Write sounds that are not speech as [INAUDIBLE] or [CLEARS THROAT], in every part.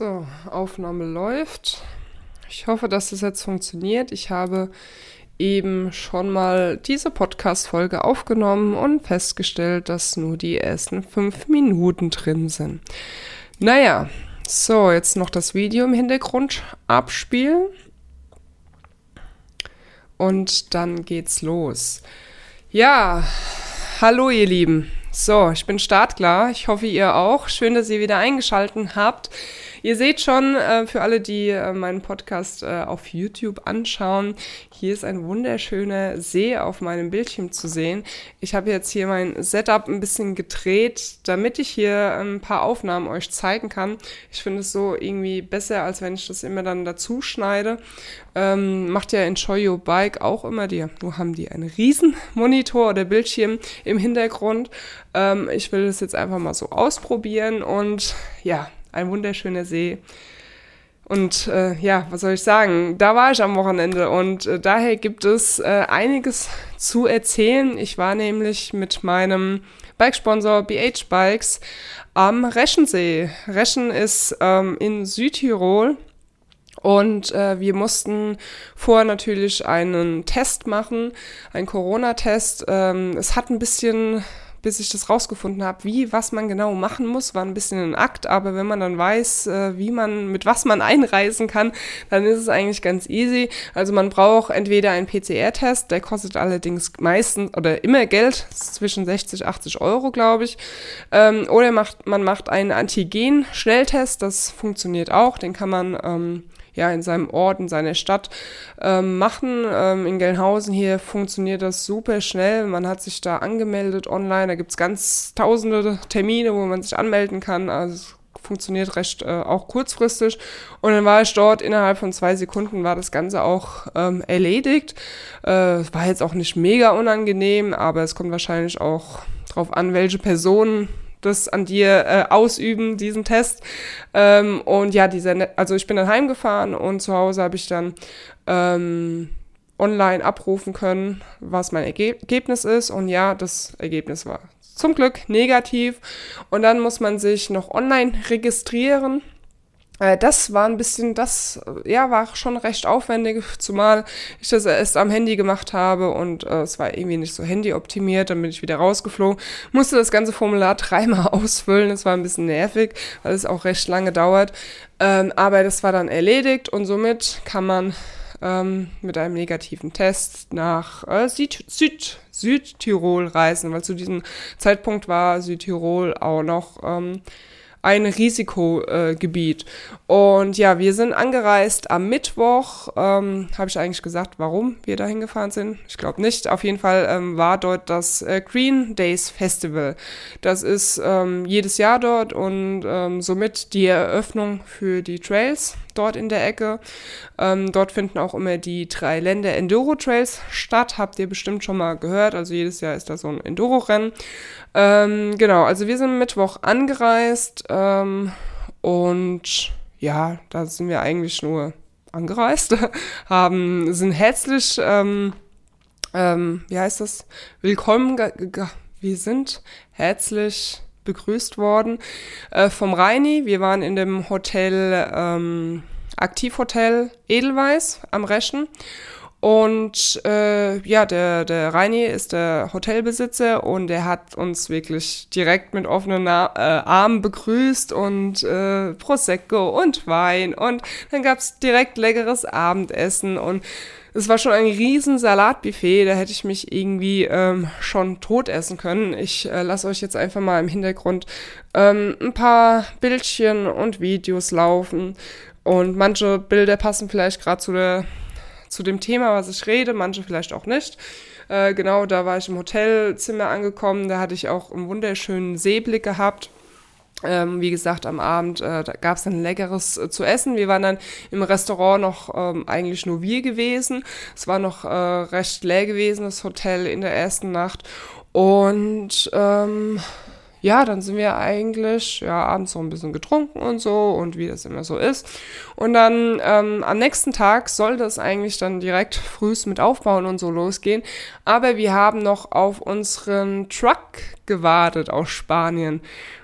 So, Aufnahme läuft. Ich hoffe, dass das jetzt funktioniert. Ich habe eben schon mal diese Podcast-Folge aufgenommen und festgestellt, dass nur die ersten fünf Minuten drin sind. Naja, so, jetzt noch das Video im Hintergrund abspielen. Und dann geht's los. Ja, hallo ihr Lieben. So, ich bin startklar. Ich hoffe, ihr auch. Schön, dass ihr wieder eingeschaltet habt. Ihr seht schon, äh, für alle, die äh, meinen Podcast äh, auf YouTube anschauen, hier ist ein wunderschöner See auf meinem Bildschirm zu sehen. Ich habe jetzt hier mein Setup ein bisschen gedreht, damit ich hier ein paar Aufnahmen euch zeigen kann. Ich finde es so irgendwie besser, als wenn ich das immer dann dazu schneide. Ähm, macht ja Enjoy Your Bike auch immer die. Wo haben die einen riesen Monitor oder Bildschirm im Hintergrund? Ähm, ich will das jetzt einfach mal so ausprobieren und ja, ein wunderschöner See. Und äh, ja, was soll ich sagen? Da war ich am Wochenende und äh, daher gibt es äh, einiges zu erzählen. Ich war nämlich mit meinem Bikesponsor BH Bikes am Reschensee. Reschen ist ähm, in Südtirol. Und äh, wir mussten vorher natürlich einen Test machen, einen Corona-Test. Ähm, es hat ein bisschen bis ich das rausgefunden habe, wie, was man genau machen muss, war ein bisschen ein Akt, aber wenn man dann weiß, äh, wie man, mit was man [LAUGHS] einreisen kann, dann ist es eigentlich ganz easy. Also man braucht entweder einen PCR-Test, der kostet allerdings meistens oder immer Geld, zwischen 60, 80 Euro, glaube ich. Ähm, oder macht, man macht einen Antigen-Schnelltest, das funktioniert auch, den kann man ähm, ja, in seinem Ort, in seiner Stadt ähm, machen. Ähm, in Gelnhausen hier funktioniert das super schnell. Man hat sich da angemeldet online. Da gibt es ganz tausende Termine, wo man sich anmelden kann. Also funktioniert recht äh, auch kurzfristig. Und dann war ich dort, innerhalb von zwei Sekunden war das Ganze auch ähm, erledigt. Äh, war jetzt auch nicht mega unangenehm, aber es kommt wahrscheinlich auch drauf an, welche Personen das an dir äh, ausüben, diesen Test. Ähm, und ja, dieser, ne also ich bin dann heimgefahren und zu Hause habe ich dann ähm, online abrufen können, was mein Ergebnis ist. Und ja, das Ergebnis war zum Glück negativ. Und dann muss man sich noch online registrieren. Äh, das war ein bisschen, das, ja, war schon recht aufwendig, zumal ich das erst am Handy gemacht habe und äh, es war irgendwie nicht so handyoptimiert, dann bin ich wieder rausgeflogen, musste das ganze Formular [LAUGHS] dreimal ausfüllen, das war ein bisschen nervig, weil es auch recht lange dauert, ähm, aber das war dann erledigt und somit kann man ähm, mit einem negativen Test nach äh, Süd, Süd, Südtirol reisen, weil zu diesem Zeitpunkt war Südtirol auch noch ähm, ein Risikogebiet. Und ja, wir sind angereist am Mittwoch. Ähm, Habe ich eigentlich gesagt, warum wir da hingefahren sind? Ich glaube nicht. Auf jeden Fall ähm, war dort das äh, Green Days Festival. Das ist ähm, jedes Jahr dort und ähm, somit die Eröffnung für die Trails dort in der Ecke. Ähm, dort finden auch immer die drei Länder Enduro Trails statt. Habt ihr bestimmt schon mal gehört. Also jedes Jahr ist da so ein Enduro-Rennen. Ähm, genau, also wir sind Mittwoch angereist ähm, und ja, da sind wir eigentlich nur angereist, [LAUGHS] haben, sind herzlich, ähm, ähm, wie heißt das, willkommen, wir sind herzlich begrüßt worden äh, vom Reini. Wir waren in dem Hotel, ähm, Aktivhotel Edelweiß am Reschen. Und äh, ja, der, der Reini ist der Hotelbesitzer und er hat uns wirklich direkt mit offenen Na äh, Armen begrüßt und äh, Prosecco und Wein und dann gab's direkt leckeres Abendessen und es war schon ein riesen Salatbuffet, da hätte ich mich irgendwie ähm, schon tot essen können. Ich äh, lasse euch jetzt einfach mal im Hintergrund ähm, ein paar Bildchen und Videos laufen. Und manche Bilder passen vielleicht gerade zu, der, zu dem Thema, was ich rede, manche vielleicht auch nicht. Äh, genau, da war ich im Hotelzimmer angekommen, da hatte ich auch einen wunderschönen Seeblick gehabt. Ähm, wie gesagt, am Abend äh, gab es dann leckeres äh, zu essen. Wir waren dann im Restaurant noch ähm, eigentlich nur wir gewesen. Es war noch äh, recht leer gewesen, das Hotel in der ersten Nacht. Und ähm, ja, dann sind wir eigentlich ja abends noch ein bisschen getrunken und so und wie das immer so ist. Und dann ähm, am nächsten Tag sollte es eigentlich dann direkt frühs mit Aufbauen und so losgehen. Aber wir haben noch auf unseren Truck gewartet aus Spanien.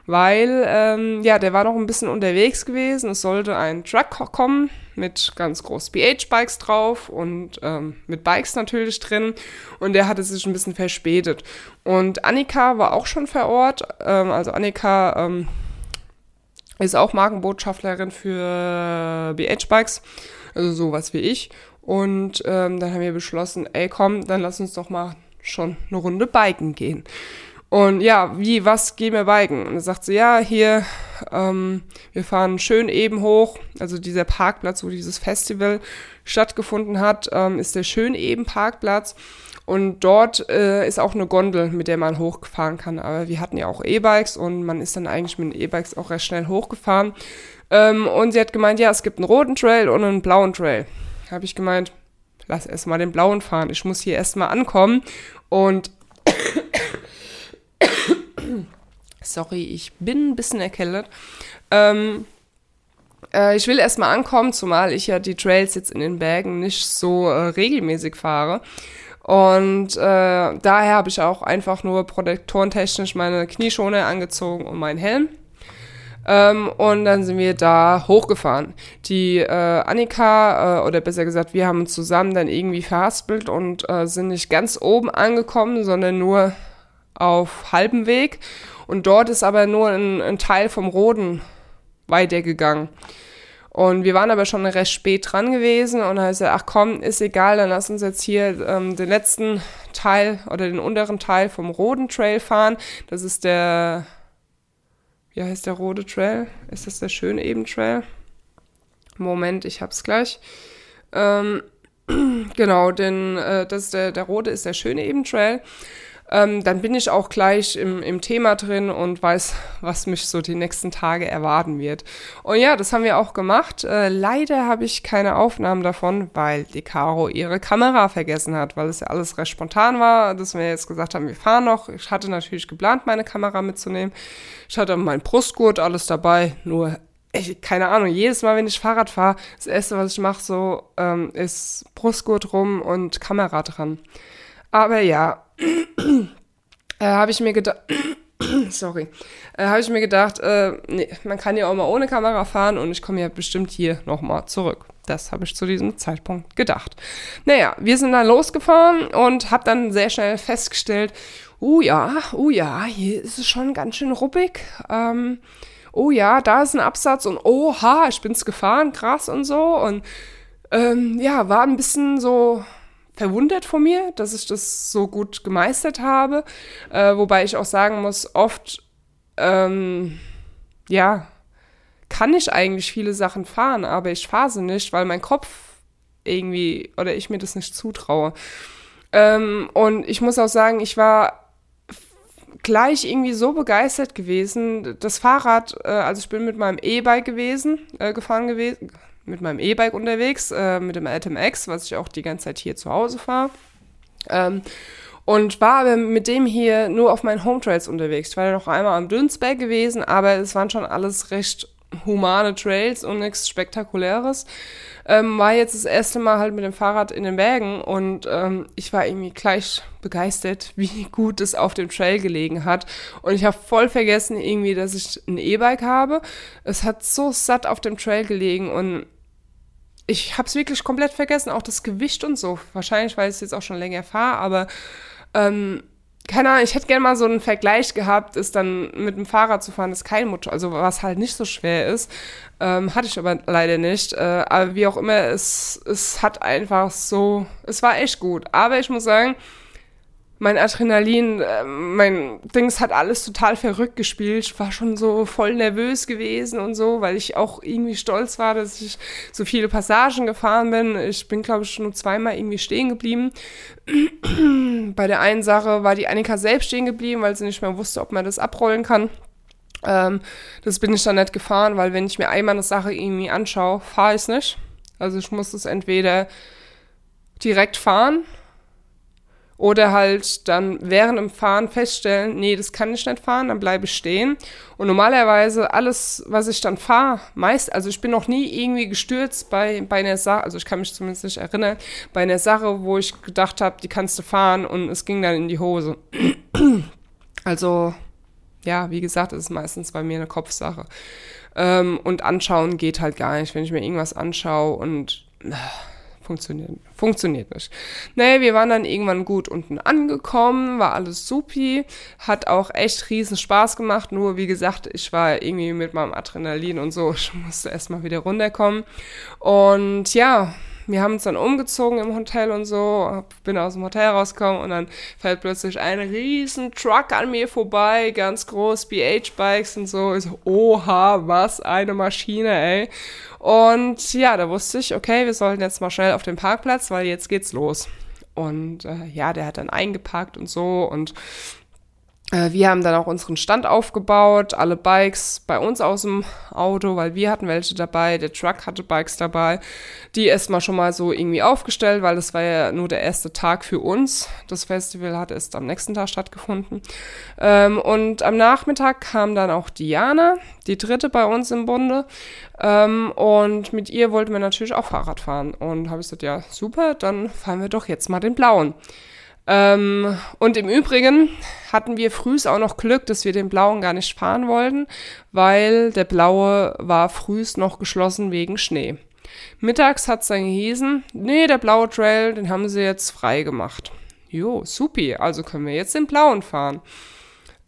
weil ähm, ja, der war noch ein bisschen unterwegs gewesen. Es sollte ein Truck kommen mit ganz groß BH-Bikes drauf und ähm, mit Bikes natürlich drin. Und der hatte sich ein bisschen verspätet. Und Annika war auch schon vor Ort. Ähm, also Annika ähm, ist auch Markenbotschafterin für BH-Bikes, also sowas wie ich. Und ähm, dann haben wir beschlossen, ey komm, dann lass uns doch mal schon eine Runde biken gehen. Und ja, wie, was gehen wir biken? Und dann sagt sie, ja, hier, ähm, wir fahren schön eben hoch. Also dieser Parkplatz, wo dieses Festival stattgefunden hat, ähm, ist der schön eben Parkplatz. Und dort äh, ist auch eine Gondel, mit der man hochfahren kann. Aber wir hatten ja auch E-Bikes und man ist dann eigentlich mit den E-Bikes auch recht schnell hochgefahren. Ähm, und sie hat gemeint, ja, es gibt einen roten Trail und einen blauen Trail. Habe ich gemeint, lass erst mal den blauen fahren. Ich muss hier erst mal ankommen. Und [COUGHS] sorry, ich bin ein bisschen erkältet. Ähm, äh, ich will erstmal ankommen, zumal ich ja die Trails jetzt in den Bergen nicht so äh, regelmäßig fahre. Und äh, daher habe ich auch einfach nur protektorentechnisch meine Knieschoner angezogen und meinen Helm. Ähm, und dann sind wir da hochgefahren. Die äh, Annika, äh, oder besser gesagt, wir haben uns zusammen dann irgendwie verhaspelt und äh, sind nicht ganz oben angekommen, sondern nur auf halbem Weg. Und dort ist aber nur ein, ein Teil vom Roden weitergegangen. Und wir waren aber schon recht spät dran gewesen und dann ist er, ach komm, ist egal, dann lass uns jetzt hier ähm, den letzten Teil oder den unteren Teil vom Roden Trail fahren. Das ist der, wie heißt der Rode Trail? Ist das der schöne eben Trail? Moment, ich hab's gleich. Ähm, [CLEARS THROAT] genau, denn äh, das der, der rote ist der schöne eben Trail ähm, dann bin ich auch gleich im, im Thema drin und weiß, was mich so die nächsten Tage erwarten wird. Und ja, das haben wir auch gemacht. Äh, leider habe ich keine Aufnahmen davon, weil die Caro ihre Kamera vergessen hat, weil es ja alles recht spontan war, dass wir jetzt gesagt haben, wir fahren noch. Ich hatte natürlich geplant, meine Kamera mitzunehmen. Ich hatte mein Brustgurt, alles dabei, nur ich, keine Ahnung, jedes Mal, wenn ich Fahrrad fahre, das erste, was ich mache, so, ähm, ist Brustgurt rum und Kamera dran. Aber ja, äh, habe ich mir gedacht, [COUGHS] sorry, äh, habe ich mir gedacht, äh, nee, man kann ja auch mal ohne Kamera fahren und ich komme ja bestimmt hier nochmal zurück. Das habe ich zu diesem Zeitpunkt gedacht. Naja, wir sind dann losgefahren und habe dann sehr schnell festgestellt, oh ja, oh ja, hier ist es schon ganz schön ruppig. Ähm, oh ja, da ist ein Absatz und oha, ich bin's gefahren, krass und so. Und ähm, ja, war ein bisschen so verwundert von mir, dass ich das so gut gemeistert habe. Äh, wobei ich auch sagen muss, oft, ähm, ja, kann ich eigentlich viele Sachen fahren, aber ich fahre sie nicht, weil mein Kopf irgendwie oder ich mir das nicht zutraue. Ähm, und ich muss auch sagen, ich war gleich irgendwie so begeistert gewesen. Das Fahrrad, äh, also ich bin mit meinem E-Bike gewesen, äh, gefahren gewesen, mit meinem E-Bike unterwegs, äh, mit dem Atom X, was ich auch die ganze Zeit hier zu Hause fahre. Ähm, und war aber mit dem hier nur auf meinen Home Trails unterwegs. Ich war ja noch einmal am Dünsberg gewesen, aber es waren schon alles recht humane Trails und nichts Spektakuläres. Ähm, war jetzt das erste Mal halt mit dem Fahrrad in den Bergen und ähm, ich war irgendwie gleich begeistert, [LAUGHS] wie gut es auf dem Trail gelegen hat. Und ich habe voll vergessen irgendwie, dass ich ein E-Bike habe. Es hat so satt auf dem Trail gelegen und ich habe es wirklich komplett vergessen, auch das Gewicht und so. Wahrscheinlich, weil ich es jetzt auch schon länger fahre, aber ähm, keine Ahnung, ich hätte gerne mal so einen Vergleich gehabt, ist dann mit dem Fahrrad zu fahren, ist kein Motor, also was halt nicht so schwer ist. Ähm, hatte ich aber leider nicht. Äh, aber wie auch immer, es, es hat einfach so, es war echt gut. Aber ich muss sagen, mein Adrenalin, äh, mein Dings hat alles total verrückt gespielt. Ich war schon so voll nervös gewesen und so, weil ich auch irgendwie stolz war, dass ich so viele Passagen gefahren bin. Ich bin, glaube ich, nur zweimal irgendwie stehen geblieben. [CLEARS THROAT] Bei der einen Sache war die Annika selbst stehen geblieben, weil sie nicht mehr wusste, ob man das abrollen kann. Ähm, das bin ich dann nicht gefahren, weil wenn ich mir einmal eine Sache irgendwie anschaue, fahre ich es nicht. Also ich muss es entweder direkt fahren oder halt dann während dem Fahren feststellen, nee, das kann ich nicht fahren, dann bleibe ich stehen. Und normalerweise alles, was ich dann fahre, meist, also ich bin noch nie irgendwie gestürzt bei, bei einer Sache, also ich kann mich zumindest nicht erinnern, bei einer Sache, wo ich gedacht habe, die kannst du fahren und es ging dann in die Hose. [CLEARS THROAT] Also, ja, wie gesagt, es ist meistens bei mir eine Kopfsache. Ähm, und anschauen geht halt gar nicht, wenn ich mir irgendwas anschaue und äh, funktioniert, funktioniert nicht. Nee, wir waren dann irgendwann gut unten angekommen, war alles supi, hat auch echt riesen Spaß gemacht, nur wie gesagt, ich war irgendwie mit meinem Adrenalin und so, [LAUGHS] ich musste erstmal wieder runterkommen. Und ja, wir haben uns dann umgezogen im Hotel und so, bin aus dem Hotel rausgekommen und dann fährt plötzlich ein riesen Truck an mir vorbei, ganz groß, BH-Bikes und so. Ich so, oha, was eine Maschine, ey. Und ja, da wusste ich, okay, wir sollten jetzt mal schnell auf den Parkplatz, weil jetzt geht's los. Und äh, ja, der hat dann eingeparkt und so und wir haben dann auch unseren Stand aufgebaut, alle Bikes bei uns aus dem Auto, weil wir hatten welche dabei, der Truck hatte Bikes dabei, die erstmal schon mal so irgendwie aufgestellt, weil das war ja nur der erste Tag für uns. Das Festival hat erst am nächsten Tag stattgefunden. Ähm, und am Nachmittag kam dann auch Diana, die dritte bei uns im Bunde. Ähm, und mit ihr wollten wir natürlich auch Fahrrad fahren. Und habe ich gesagt, ja, super, dann fahren wir doch jetzt mal den blauen. Ähm, und im Übrigen hatten wir frühs auch noch Glück, dass wir den blauen gar nicht fahren wollten, weil der blaue war frühs noch geschlossen wegen Schnee. Mittags hat es dann gehießen, nee, der blaue Trail, den haben sie jetzt frei gemacht. Jo, supi, also können wir jetzt den blauen fahren.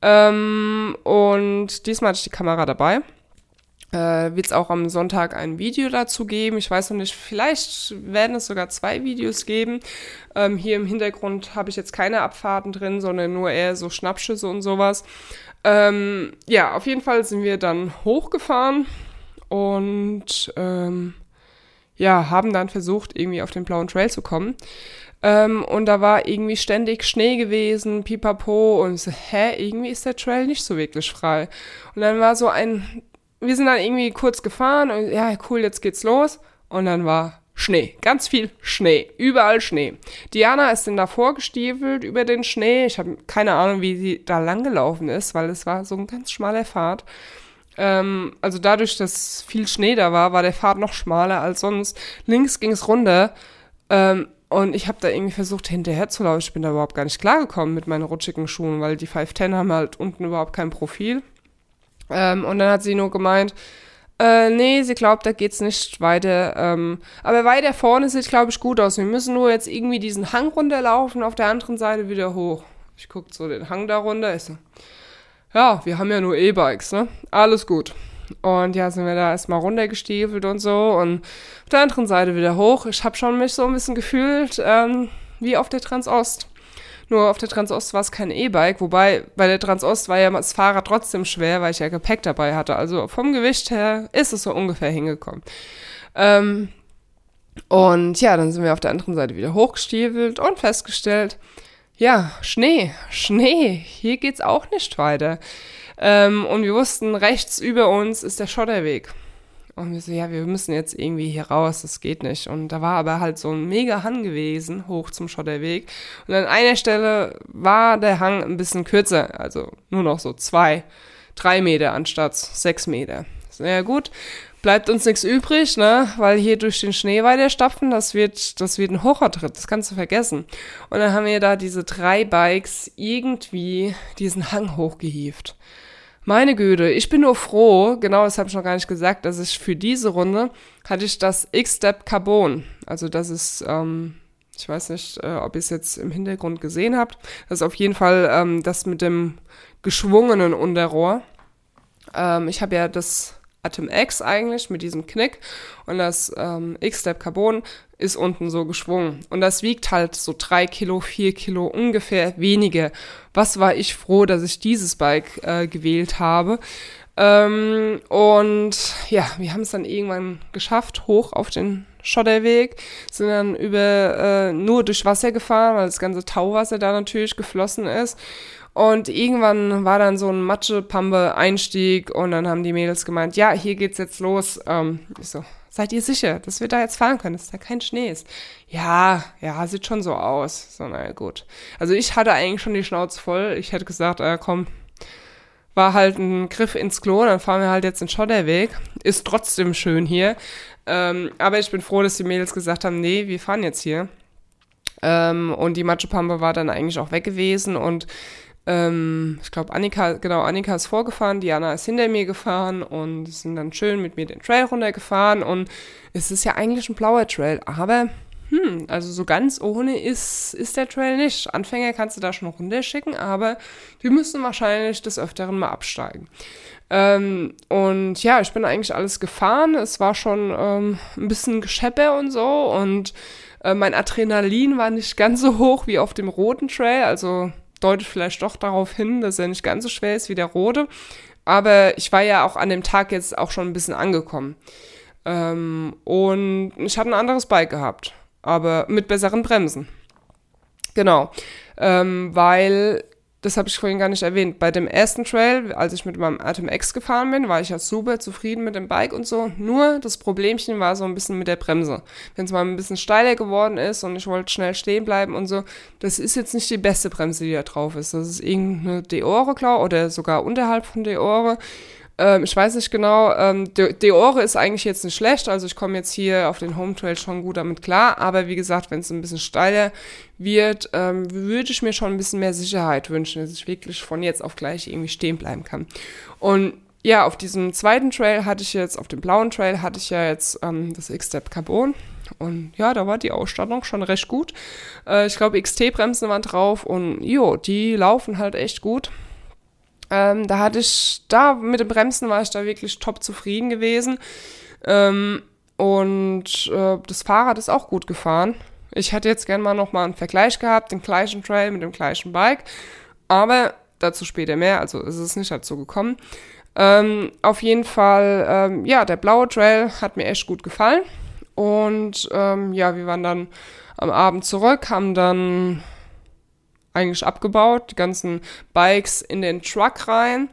Ähm, und diesmal hatte ich die Kamera dabei äh, wird es auch am Sonntag ein Video dazu geben. Ich weiß noch nicht, vielleicht werden es sogar zwei Videos geben. Ähm, hier im Hintergrund habe ich jetzt keine Abfahrten drin, sondern nur eher so Schnappschüsse und sowas. Ähm, ja, auf jeden Fall sind wir dann hochgefahren und ähm, ja, haben dann versucht, irgendwie auf den blauen Trail zu kommen. Ähm, und da war irgendwie ständig Schnee gewesen, pipapo. Und ich so, hä, irgendwie ist der Trail nicht so wirklich frei. Und dann war so ein wir sind dann irgendwie kurz gefahren und ja, cool, jetzt geht's los. Und dann war Schnee, ganz viel Schnee, überall Schnee. Diana ist dann davor gestiefelt über den Schnee. Ich habe keine Ahnung, wie sie da lang gelaufen ist, weil es war so ein ganz schmaler Pfad. Ähm, also dadurch, dass viel Schnee da war, war der Pfad noch schmaler als sonst. Links ging es runter. Ähm, und ich habe da irgendwie versucht, hinterher zu laufen. Ich bin da überhaupt gar nicht klargekommen mit meinen rutschigen Schuhen, weil die 510 haben halt unten überhaupt kein Profil. Ähm, und dann hat sie nur gemeint, äh, nee, sie glaubt, da geht's nicht weiter. Ähm, aber weiter vorne sieht, glaube ich, gut aus. Wir müssen nur jetzt irgendwie diesen Hang runterlaufen, auf der anderen Seite wieder hoch. Ich guck so den Hang da runter. Ich so, ja, wir haben ja nur E-Bikes, ne? Alles gut. Und ja, sind wir da erstmal runtergestiefelt und so und auf der anderen Seite wieder hoch. Ich habe schon mich so ein bisschen gefühlt ähm, wie auf der Transost. Nur auf der Transost war es kein E-Bike, wobei bei der Transost war ja das Fahrrad trotzdem schwer, weil ich ja Gepäck dabei hatte. Also vom Gewicht her ist es so ungefähr hingekommen. Ähm, und ja, dann sind wir auf der anderen Seite wieder hochgestiefelt und festgestellt, ja, Schnee, Schnee, hier geht's auch nicht weiter. Ähm, und wir wussten, rechts über uns ist der Schotterweg. Und wir so, ja, wir müssen jetzt irgendwie hier raus, das geht nicht. Und da war aber halt so ein mega Hang gewesen, hoch zum Schotterweg. Und an einer Stelle war der Hang ein bisschen kürzer, also nur noch so zwei, drei Meter anstatt sechs Meter. So, ja gut, bleibt uns nichts übrig, ne, weil hier durch den Schnee weiter stapfen, das wird, das wird ein Horrortritt, das kannst du vergessen. Und dann haben wir da diese drei Bikes irgendwie diesen Hang hochgehievt. Meine Güte, ich bin nur froh, genau das habe ich noch gar nicht gesagt, dass ich für diese Runde hatte ich das X-Step Carbon. Also das ist, ähm, ich weiß nicht, äh, ob ihr es jetzt im Hintergrund gesehen habt. Das ist auf jeden Fall ähm, das mit dem geschwungenen Unterrohr. Ähm, ich habe ja das Atom X eigentlich mit diesem Knick und das ähm, X-Step Carbon ist unten so geschwungen. Und das wiegt halt so drei Kilo, vier Kilo ungefähr weniger. Was war ich froh, dass ich dieses Bike äh, gewählt habe. Ähm, und ja, wir haben es dann irgendwann geschafft, hoch auf den Schotterweg, sind dann über äh, nur durch Wasser gefahren, weil das ganze Tauwasser da natürlich geflossen ist. Und irgendwann war dann so ein Matschepampe-Einstieg und dann haben die Mädels gemeint, ja, hier geht's jetzt los. Ähm, ich so, seid ihr sicher, dass wir da jetzt fahren können, dass da kein Schnee ist? Ja, ja, sieht schon so aus. So, naja, gut. Also ich hatte eigentlich schon die Schnauze voll. Ich hätte gesagt, äh, komm, war halt ein Griff ins Klo, dann fahren wir halt jetzt den Schotterweg. Ist trotzdem schön hier. Ähm, aber ich bin froh, dass die Mädels gesagt haben, nee, wir fahren jetzt hier. Ähm, und die Matschepampe war dann eigentlich auch weg gewesen und Ähm, ich glaube, Annika, genau, Annika ist vorgefahren, Diana ist hinter mir gefahren und sind dann schön mit mir den Trail runtergefahren. Und es ist ja eigentlich ein blauer Trail, aber hm, also so ganz ohne ist, ist der Trail nicht. Anfänger kannst du da schon runterschicken, aber die müssen wahrscheinlich des Öfteren mal absteigen. Ähm, und ja, ich bin eigentlich alles gefahren. Es war schon ähm, ein bisschen Geschepper und so und äh, mein Adrenalin war nicht ganz so hoch wie auf dem roten Trail, also deutet vielleicht doch darauf hin, dass er nicht ganz so schwer ist wie der rote. Aber ich war ja auch an dem Tag jetzt auch schon ein bisschen angekommen. Ähm, und ich hatte ein anderes Bike gehabt aber mit besseren Bremsen. Genau, ähm, weil, das habe ich vorhin gar nicht erwähnt, bei dem ersten Trail, als ich mit meinem Atom X gefahren bin, war ich ja super zufrieden mit dem Bike und so. Nur das Problemchen war so ein bisschen mit der Bremse. Wenn es mal ein bisschen steiler geworden ist und ich wollte schnell stehen bleiben und so, das ist jetzt nicht die beste Bremse, die da drauf ist. Das ist irgendeine Deore, glaube oder sogar unterhalb von Deore. Ähm, ich weiß nicht genau, ähm, Deore ist eigentlich jetzt nicht schlecht, also ich komme jetzt hier auf den Home Trail schon gut damit klar, aber wie gesagt, wenn es ein bisschen steiler wird, ähm, würde ich mir schon ein bisschen mehr Sicherheit wünschen, dass ich wirklich von jetzt auf gleich irgendwie stehen bleiben kann. Und ja, auf diesem zweiten Trail hatte ich jetzt, auf dem blauen Trail hatte ich ja jetzt ähm, das X-Step Carbon. Und ja, da war die Ausstattung schon recht gut. Äh, ich glaube, XT-Bremsen waren drauf und jo, die laufen halt echt gut. Ähm, da hatte ich, da mit dem Bremsen war ich da wirklich top zufrieden gewesen. Ähm, und äh, das Fahrrad ist auch gut gefahren. Ich hätte jetzt gerne mal nochmal einen Vergleich gehabt, den gleichen Trail mit dem gleichen Bike. Aber dazu später mehr, also ist es nicht dazu gekommen. Ähm, auf jeden Fall, ähm, ja, der blaue Trail hat mir echt gut gefallen. Und ähm, ja, wir waren dann am Abend zurück, haben dann eigentlich abgebaut, die ganzen Bikes in den Truck rein.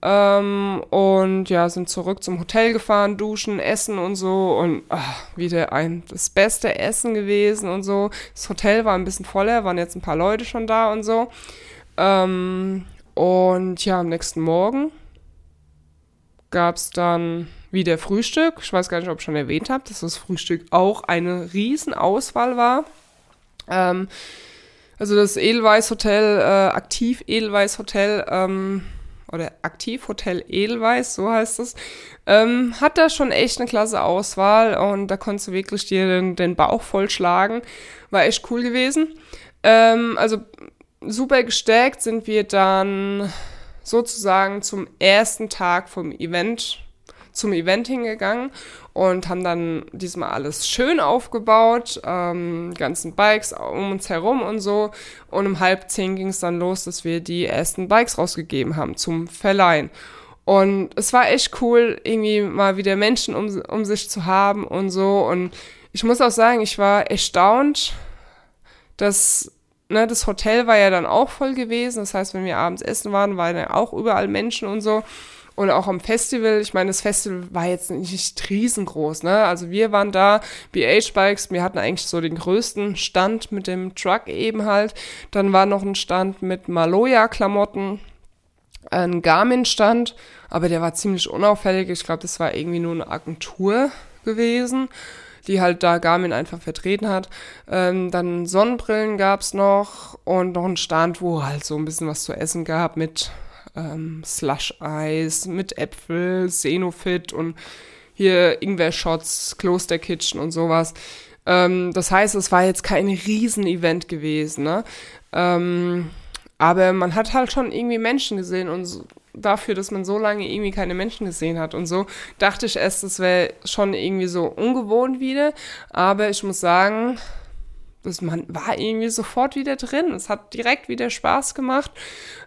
Ähm, und ja, sind zurück zum Hotel gefahren, duschen, essen und so. Und ach, wieder ein das beste Essen gewesen und so. Das Hotel war ein bisschen voller, waren jetzt ein paar Leute schon da und so. Ähm, und ja, am nächsten Morgen gab es dann wieder Frühstück. Ich weiß gar nicht, ob ich schon erwähnt habe, dass das Frühstück auch eine Riesenauswahl war. Ähm, also das Edelweiß Hotel, äh, Aktiv Edelweiß Hotel, ähm, oder Aktiv Hotel Edelweiß, so heißt es, ähm, hat da schon echt eine klasse Auswahl und da konntest du wirklich dir den, den Bauch vollschlagen. War echt cool gewesen. Ähm, also super gestärkt sind wir dann sozusagen zum ersten Tag vom Event zum Event hingegangen und haben dann diesmal alles schön aufgebaut, ähm, ganzen Bikes um uns herum und so. Und um halb zehn ging es dann los, dass wir die ersten Bikes rausgegeben haben zum Verleihen. Und es war echt cool, irgendwie mal wieder Menschen um, um sich zu haben und so. Und ich muss auch sagen, ich war erstaunt, dass ne, das Hotel war ja dann auch voll gewesen. Das heißt, wenn wir abends essen waren, waren ja auch überall Menschen und so. Und auch am Festival, ich meine, das Festival war jetzt nicht riesengroß, ne? Also wir waren da, BH Bikes, wir hatten eigentlich so den größten Stand mit dem Truck eben halt. Dann war noch ein Stand mit Maloya-Klamotten, ein Garmin-Stand, aber der war ziemlich unauffällig. Ich glaube, das war irgendwie nur eine Agentur gewesen die halt da Garmin einfach vertreten hat. Ähm, dann Sonnenbrillen gab es noch und noch ein Stand, wo halt so ein bisschen was zu essen gab mit ähm, Slush-Eis mit Äpfel, Xenofit und hier Ingwer-Shots, Kloster Kitchen und sowas. Ähm, das heißt, es war jetzt kein Riesen-Event gewesen, ne? Ähm, aber man hat halt schon irgendwie Menschen gesehen und so, dafür, dass man so lange irgendwie keine Menschen gesehen hat und so, dachte ich erst, das wäre schon irgendwie so ungewohnt wieder. Aber ich muss sagen, das, man war irgendwie sofort wieder drin. Es hat direkt wieder Spaß gemacht.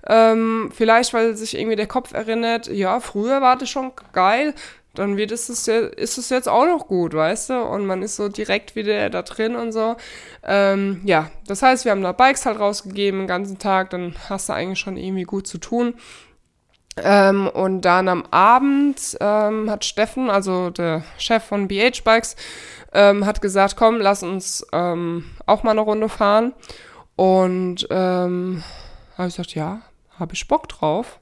Ähm, vielleicht, weil sich irgendwie der Kopf erinnert, ja, früher war das schon geil, dann wird es, ist es jetzt auch noch gut, weißt du? Und man ist so direkt wieder da drin und so. Ähm, ja, das heißt, wir haben da Bikes halt rausgegeben den ganzen Tag, dann hast du eigentlich schon irgendwie gut zu tun. Ähm, und dann am Abend ähm, hat Steffen, also der Chef von BH Bikes, ähm, hat gesagt, komm, lass uns ähm, auch mal eine Runde fahren. Und ähm, habe ich gesagt, ja, habe ich Bock drauf.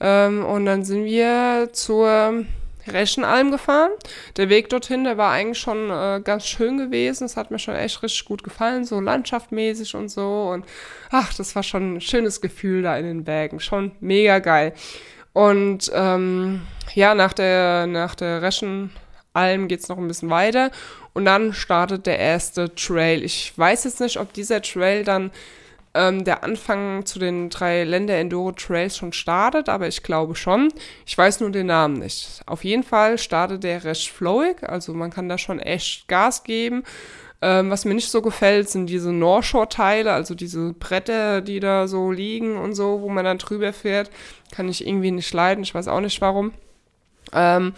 Ähm, und dann sind wir zur Reschenalm gefahren. Der Weg dorthin, der war eigentlich schon äh, ganz schön gewesen. Es hat mir schon echt richtig gut gefallen, so landschaftmäßig und so. Und ach, das war schon ein schönes Gefühl da in den Bergen. Schon mega geil. Und ähm, ja, nach der, nach der Reschenalm geht's noch ein bisschen weiter. Und dann startet der erste Trail. Ich weiß jetzt nicht, ob dieser Trail dann ähm, der Anfang zu den drei Länder Enduro Trails schon startet, aber ich glaube schon. Ich weiß nur den Namen nicht. Auf jeden Fall startet der recht flowig, also man kann da schon echt Gas geben. Ähm, was mir nicht so gefällt, sind diese Northshore-Teile, also diese Bretter, die da so liegen und so, wo man dann drüber fährt. Kann ich irgendwie nicht leiden, ich weiß auch nicht warum. Ähm,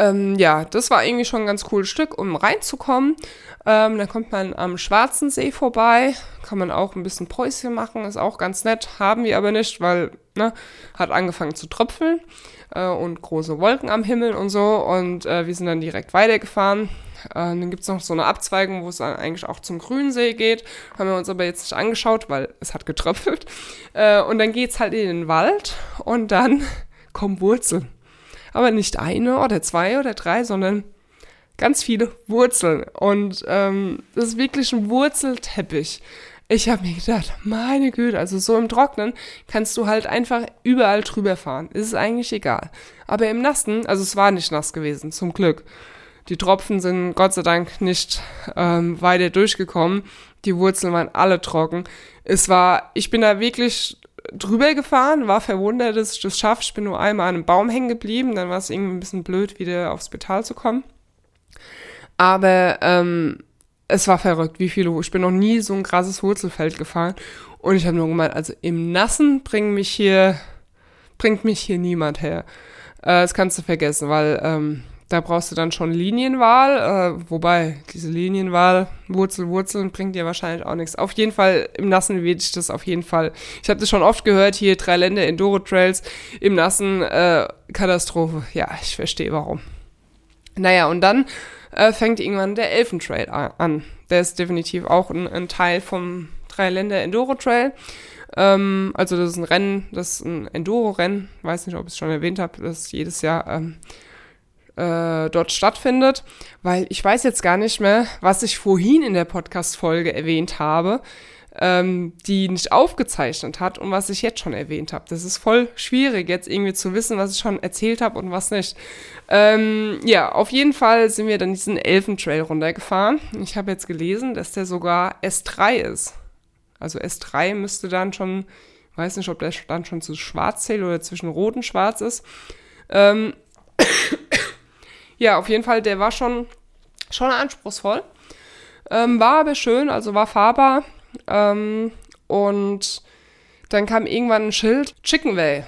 ähm, ja, das war irgendwie schon ein ganz cooles Stück, um reinzukommen. Ähm, dann kommt man am Schwarzen See vorbei, kann man auch ein bisschen Päuschen machen, ist auch ganz nett, haben wir aber nicht, weil, ne, hat angefangen zu tröpfeln äh, und große Wolken am Himmel und so und äh, wir sind dann direkt weitergefahren. Äh, dann gibt's noch so eine Abzweigung, wo es eigentlich auch zum Grünsee geht. Haben wir uns aber jetzt nicht angeschaut, weil es hat getröpfelt. Äh, und dann geht's halt in den Wald und dann [LAUGHS] kommen Wurzeln. Aber nicht eine oder zwei oder drei, sondern ganz viele Wurzeln. Und ähm, das ist wirklich ein Wurzelteppich. Ich habe mir gedacht, meine Güte, also so im Trocknen kannst du halt einfach überall drüber fahren. Ist eigentlich egal. Aber im Nassen, also es war nicht nass gewesen, zum Glück. Die Tropfen sind Gott sei Dank nicht ähm, weiter durchgekommen. Die Wurzeln waren alle trocken. Es war, ich bin da wirklich drüber gefahren, war verwundert, dass ich das schaffe. Ich bin nur einmal an einem Baum hängen geblieben, dann war es irgendwie ein bisschen blöd, wieder aufs Spital zu kommen. Aber ähm, es war verrückt, wie viele. Ich bin noch nie so ein krasses Wurzelfeld gefahren. Und ich habe nur gemeint, also im Nassen bringt mich hier, bringt mich hier niemand her. Äh, das kannst du vergessen, weil ähm, da brauchst du dann schon Linienwahl, äh, wobei diese Linienwahl, Wurzel, Wurzeln, bringt dir wahrscheinlich auch nichts. Auf jeden Fall, im Nassen werde ich das auf jeden Fall. Ich habe das schon oft gehört, hier drei Länder Enduro Trails, im Nassen, äh, Katastrophe. Ja, ich verstehe warum. Naja, und dann äh, fängt irgendwann der Elfentrail an. Der ist definitiv auch ein, ein Teil vom drei Länder Enduro Trail. Ähm, also das ist ein Rennen, das ist ein Enduro-Rennen. Weiß nicht, ob ich es schon erwähnt habe, das jedes Jahr ähm, äh, dort stattfindet, weil ich weiß jetzt gar nicht mehr, was ich vorhin in der Podcast-Folge erwähnt habe, ähm, die nicht aufgezeichnet hat und was ich jetzt schon erwähnt habe. Das ist voll schwierig, jetzt irgendwie zu wissen, was ich schon erzählt habe und was nicht. Ähm, ja, auf jeden Fall sind wir dann diesen Elfentrail runtergefahren. Ich habe jetzt gelesen, dass der sogar S3 ist. Also S3 müsste dann schon, weiß nicht, ob der dann schon zu schwarz zählt oder zwischen rot und schwarz ist. Ähm, ja, auf jeden Fall, der war schon, schon anspruchsvoll. Ähm, war aber schön, also war fahrbar. Ähm, und dann kam irgendwann ein Schild, Chicken Way.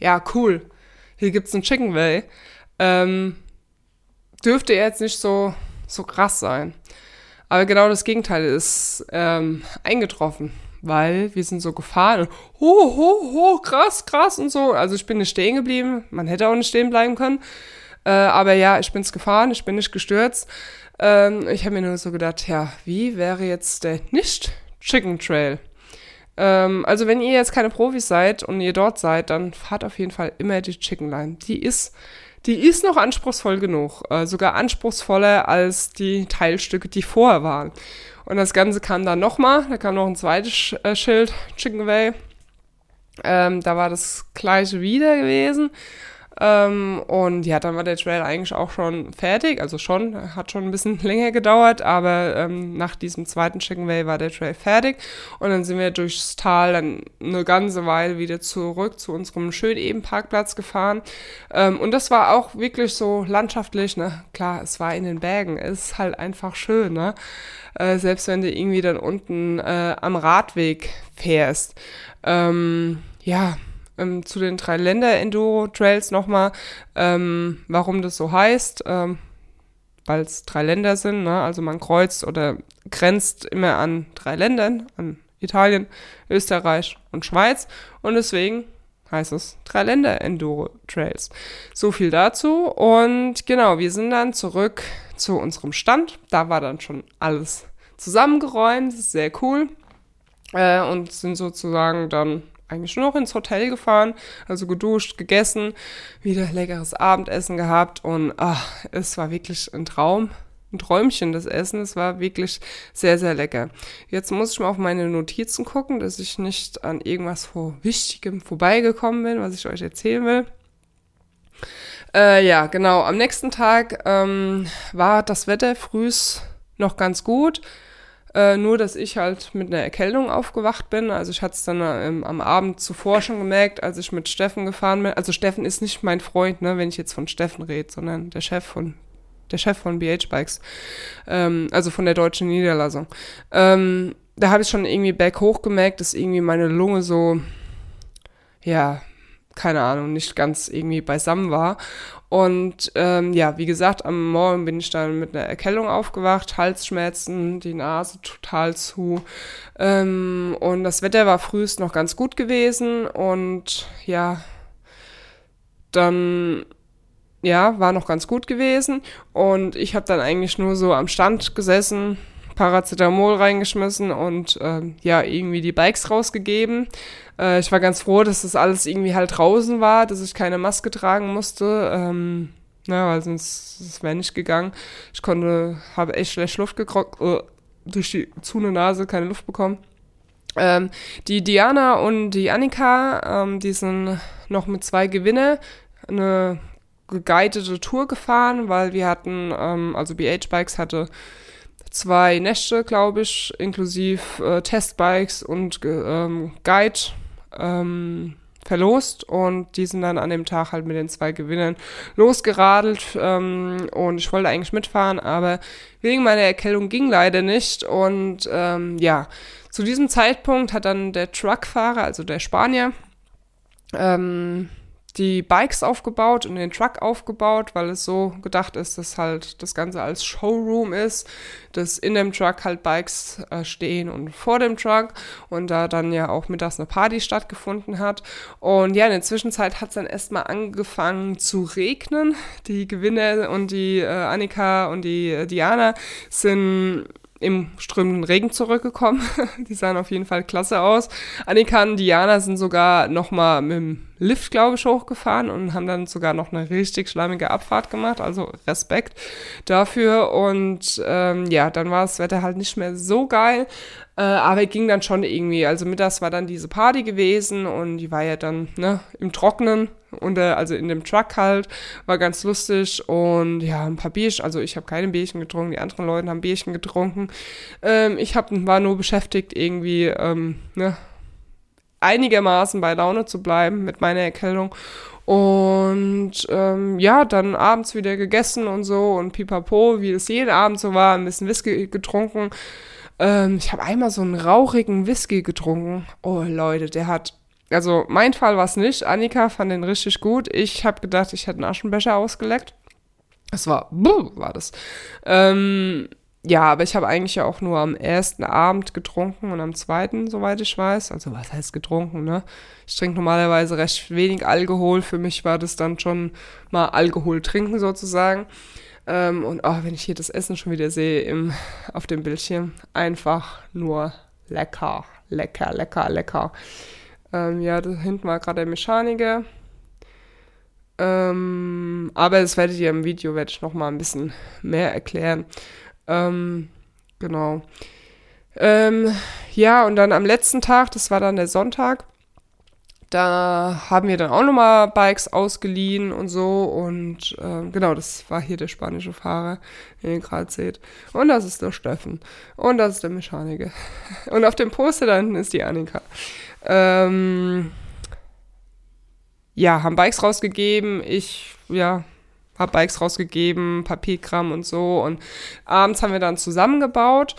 Ja, cool. Hier gibt's ein Chicken Way. Ähm, dürfte jetzt nicht so, so krass sein. Aber genau das Gegenteil ist ähm, eingetroffen, weil wir sind so gefahren und ho, ho, ho, krass, krass und so. Also ich bin nicht stehen geblieben. Man hätte auch nicht stehen bleiben können. Äh, aber ja, ich bin's gefahren, ich bin nicht gestürzt. Ähm, ich habe mir nur so gedacht, ja, wie wäre jetzt der Nicht-Chicken Trail? Ähm, also wenn ihr jetzt keine Profis seid und ihr dort seid, dann fahrt auf jeden Fall immer die Chicken Line. Die ist, die ist noch anspruchsvoll genug. Äh, sogar anspruchsvoller als die Teilstücke, die vorher waren. Und das Ganze kam dann nochmal. Da kam noch ein zweites Sch äh, Schild, Chicken Way. Ähm, da war das gleiche wieder gewesen. Ähm, und ja, dann war der Trail eigentlich auch schon fertig. Also schon, hat schon ein bisschen [LAUGHS] länger gedauert, aber ähm, nach diesem zweiten Chicken Way war der Trail fertig. Und dann sind wir durchs Tal dann eine ganze Weile wieder zurück zu unserem schönen Ebenparkplatz gefahren. Ähm, und das war auch wirklich so landschaftlich, ne? Klar, es war in den Bergen, es ist halt einfach schön, ne? Äh, selbst wenn du irgendwie dann unten äh, am Radweg fährst. Ähm, ja, ähm, zu den drei Länder-Enduro-Trails nochmal, ähm, warum das so heißt. Ähm, weil es drei Länder sind, ne? also man kreuzt oder grenzt immer an drei Ländern, an Italien, Österreich und Schweiz und deswegen heißt es drei Länder Enduro Trails. So viel dazu und genau, wir sind dann zurück zu unserem Stand. Da war dann schon alles zusammengeräumt, sehr cool äh, und sind sozusagen dann eigentlich nur noch ins Hotel gefahren, also geduscht, gegessen, wieder leckeres Abendessen gehabt und ach, es war wirklich ein Traum, ein Träumchen das Essen. Es war wirklich sehr, sehr lecker. Jetzt muss ich mal auf meine Notizen gucken, dass ich nicht an irgendwas vor Wichtigem vorbeigekommen bin, was ich euch erzählen will. Äh, ja, genau. Am nächsten Tag ähm, war das Wetter frühs noch ganz gut. Äh, nur, dass ich halt mit einer Erkältung aufgewacht bin. Also ich hatte es dann ähm, am Abend zuvor schon gemerkt, als ich mit Steffen gefahren bin. Also Steffen ist nicht mein Freund, ne, wenn ich jetzt von Steffen rede, sondern der Chef von der Chef von BH Bikes, ähm, also von der deutschen Niederlassung. Ähm, da habe ich schon irgendwie berghoch gemerkt, dass irgendwie meine Lunge so, ja, keine Ahnung, nicht ganz irgendwie beisammen war. Und ähm, ja, wie gesagt, am Morgen bin ich dann mit einer Erkältung aufgewacht, Halsschmerzen, die Nase total zu. Ähm, und das Wetter war frühest noch ganz gut gewesen. Und ja, dann ja, war noch ganz gut gewesen. Und ich habe dann eigentlich nur so am Stand gesessen, Paracetamol reingeschmissen und äh, ja, irgendwie die Bikes rausgegeben. Äh, ich war ganz froh, dass das alles irgendwie halt draußen war, dass ich keine Maske tragen musste. Ähm, na, weil sonst wäre nicht gegangen. Ich konnte, habe echt schlecht Luft gekriegt, äh, durch die zu eine Nase keine Luft bekommen. Ähm, die Diana und die Annika, ähm, die sind noch mit zwei Gewinne eine geguidete Tour gefahren, weil wir hatten, ähm, also BH Bikes hatte zwei Nächte, glaube ich, inklusive äh, Testbikes und ähm, Guide ähm, verlost. Und die sind dann an dem Tag halt mit den zwei Gewinnern losgeradelt ähm, und ich wollte eigentlich mitfahren, aber wegen meiner Erkältung ging leider nicht. Und ähm, ja, zu diesem Zeitpunkt hat dann der Truckfahrer, also der Spanier, ähm, die Bikes aufgebaut und den Truck aufgebaut, weil es so gedacht ist, dass halt das Ganze als Showroom ist, dass in dem Truck halt Bikes äh, stehen und vor dem Truck und da dann ja auch mittags eine Party stattgefunden hat. Und ja, in der Zwischenzeit hat es dann erstmal angefangen zu regnen. Die Gewinner und die äh, Annika und die äh, Diana sind im strömenden Regen zurückgekommen. [LAUGHS] die sahen auf jeden Fall klasse aus. Annika und Diana sind sogar nochmal mit dem Lift, glaube ich, hochgefahren und haben dann sogar noch eine richtig schleimige Abfahrt gemacht. Also Respekt dafür. Und ähm, ja, dann war das Wetter halt nicht mehr so geil. Äh, aber ging dann schon irgendwie. Also mittags war dann diese Party gewesen und die war ja dann ne, im Trocknen und äh, also in dem Truck halt, war ganz lustig und ja, ein paar Bierchen, also ich habe keine Bierchen getrunken, die anderen Leute haben Bierchen getrunken. Ähm, ich hab, war nur beschäftigt, irgendwie ähm, ne, einigermaßen bei Laune zu bleiben mit meiner Erkältung. Und ähm, ja, dann abends wieder gegessen und so und pipapo, wie es jeden Abend so war, ein bisschen Whisky getrunken. Ähm, ich habe einmal so einen rauchigen Whisky getrunken. Oh Leute, der hat also mein Fall war es nicht. Annika fand den richtig gut. Ich habe gedacht, ich hätte einen Aschenbecher ausgeleckt. Es war, buh, war das. Ähm, ja, aber ich habe eigentlich ja auch nur am ersten Abend getrunken und am zweiten, soweit ich weiß. Also was heißt getrunken, ne? Ich trinke normalerweise recht wenig Alkohol. Für mich war das dann schon mal Alkohol trinken sozusagen. Ähm, und oh, wenn ich hier das Essen schon wieder sehe im, auf dem Bildschirm, einfach nur lecker, lecker, lecker, lecker. Ähm, ja, da hinten war gerade der Mechaniker. Ähm, aber das werdet ihr im Video, werde ich noch mal ein bisschen mehr erklären. Ähm, genau. Ähm, ja, und dann am letzten Tag, das war dann der Sonntag, da haben wir dann auch nochmal Bikes ausgeliehen und so. Und äh, genau, das war hier der spanische Fahrer, den ihr gerade seht. Und das ist der Steffen. Und das ist der Mechaniker. [LAUGHS] Und auf dem Poster da hinten ist die Annika. Ähm, ja, haben Bikes rausgegeben. Ich, ja, habe Bikes rausgegeben, Papierkram und so. Und abends haben wir dann zusammengebaut.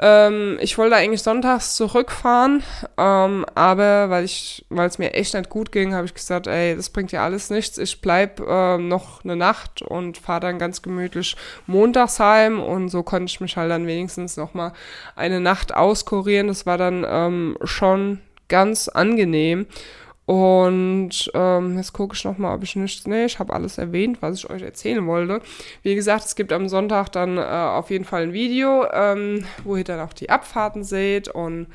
Ähm, ich wollte eigentlich sonntags zurückfahren, ähm, aber weil ich, weil es mir echt nicht gut ging, habe ich gesagt, ey, das bringt ja alles nichts. Ich bleib ähm, noch eine Nacht und fahre dann ganz gemütlich montags heim und so konnte ich mich halt dann wenigstens noch mal eine Nacht auskurieren. Das war dann ähm, schon ganz angenehm. Und ähm, jetzt gucke ich nochmal, ob ich nichts. Nee, ich habe alles erwähnt, was ich euch erzählen wollte. Wie gesagt, es gibt am Sonntag dann äh, auf jeden Fall ein Video, ähm, wo ihr dann auch die Abfahrten seht. Und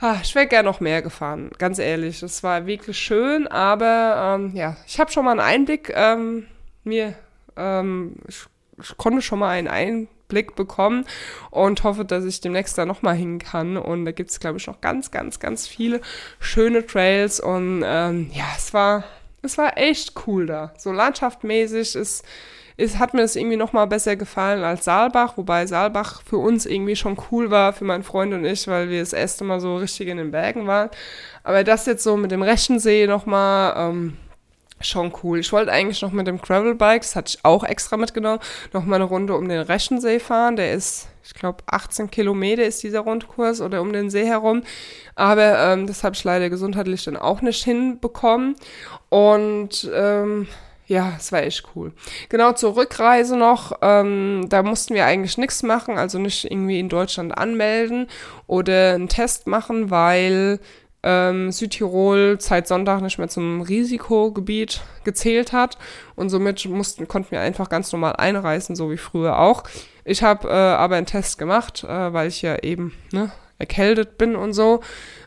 ah, ich wäre gerne noch mehr gefahren, ganz ehrlich. Es war wirklich schön, aber ähm, ja, ich habe schon mal einen Einblick ähm, mir, ähm, ich, ich konnte schon mal einen Einblick bekommen und hoffe, dass ich demnächst da nochmal hin kann. Und da gibt es, glaube ich, noch ganz, ganz, ganz viele schöne Trails. Und ähm, ja, es war, es war echt cool da. So landschaftmäßig ist ist, hat mir das irgendwie noch mal besser gefallen als Saalbach, wobei Saalbach für uns irgendwie schon cool war, für meinen Freund und ich, weil wir das erste Mal so richtig in den Bergen waren. Aber das jetzt so mit dem Reschensee noch mal, ähm, schon cool. Ich wollte eigentlich noch mit dem Gravelbike, das hatte ich auch extra mitgenommen, noch mal eine Runde um den Reschensee fahren. Der ist, ich glaube, 18 Kilometer ist dieser Rundkurs oder um den See herum. Aber ähm, das habe ich leider gesundheitlich dann auch nicht hinbekommen. Und ähm, ja, es war echt cool. Genau zur Rückreise noch, ähm, da mussten wir eigentlich nichts machen, also nicht irgendwie in Deutschland anmelden oder einen Test machen, weil ähm, Südtirol seit Sonntag nicht mehr zum Risikogebiet gezählt hat und somit mussten, konnten wir einfach ganz normal einreisen, so wie früher auch. Ich habe äh, aber einen Test gemacht, äh, weil ich ja eben ne, erkältet bin und so,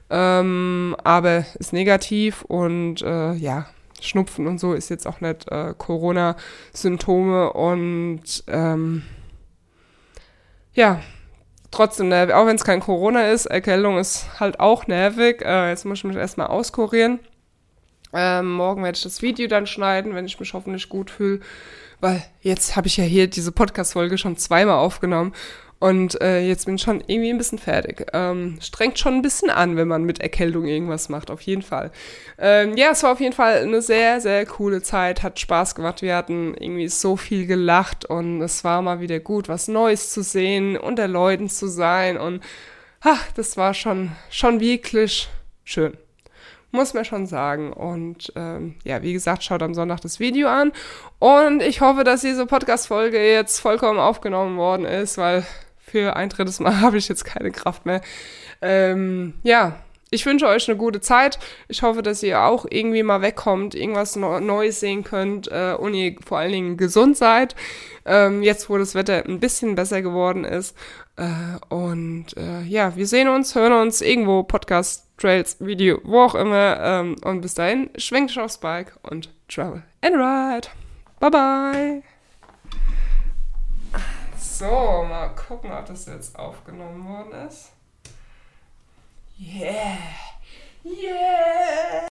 ähm, aber ist negativ und äh, ja, Schnupfen und so ist jetzt auch nicht äh, Corona-Symptome und ähm, ja, trotzdem nervig, auch wenn es kein Corona ist, Erkältung ist halt auch nervig. Äh, jetzt muss ich mich erstmal auskurieren. Ähm, morgen werde ich das Video dann schneiden, wenn ich mich hoffentlich gut fühle, weil jetzt habe ich ja hier diese Podcast-Folge schon zweimal aufgenommen und äh, jetzt bin ich schon irgendwie ein bisschen fertig. Ähm, strengt schon ein bisschen an, wenn man mit Erkältung irgendwas macht, auf jeden Fall. Ähm, ja, es war auf jeden Fall eine sehr, sehr coole Zeit, hat Spaß gemacht. Wir hatten irgendwie so viel gelacht und es war mal wieder gut, was Neues zu sehen, unter Leuten zu sein und ach, das war schon, schon wirklich schön. Muss man schon sagen. Und ähm, ja, wie gesagt, schaut am Sonntag das Video an. Und ich hoffe, dass diese Podcast-Folge jetzt vollkommen aufgenommen worden ist, weil für ein drittes [LAUGHS] Mal habe ich jetzt keine Kraft mehr. Ähm, ja, ich wünsche euch eine gute Zeit. Ich hoffe, dass ihr auch irgendwie mal wegkommt, irgendwas Neues sehen könnt äh, und ihr vor allen Dingen gesund seid. Ähm, jetzt, wo das Wetter ein bisschen besser geworden ist. Äh, und äh, ja, wir sehen uns, hören uns irgendwo, Podcast, Trails, Video, wo auch immer. Ähm, und bis dahin, schwenkt euch aufs Bike und travel and ride. Bye bye. So, mal gucken, ob das jetzt aufgenommen worden ist. Yeah! Yeah!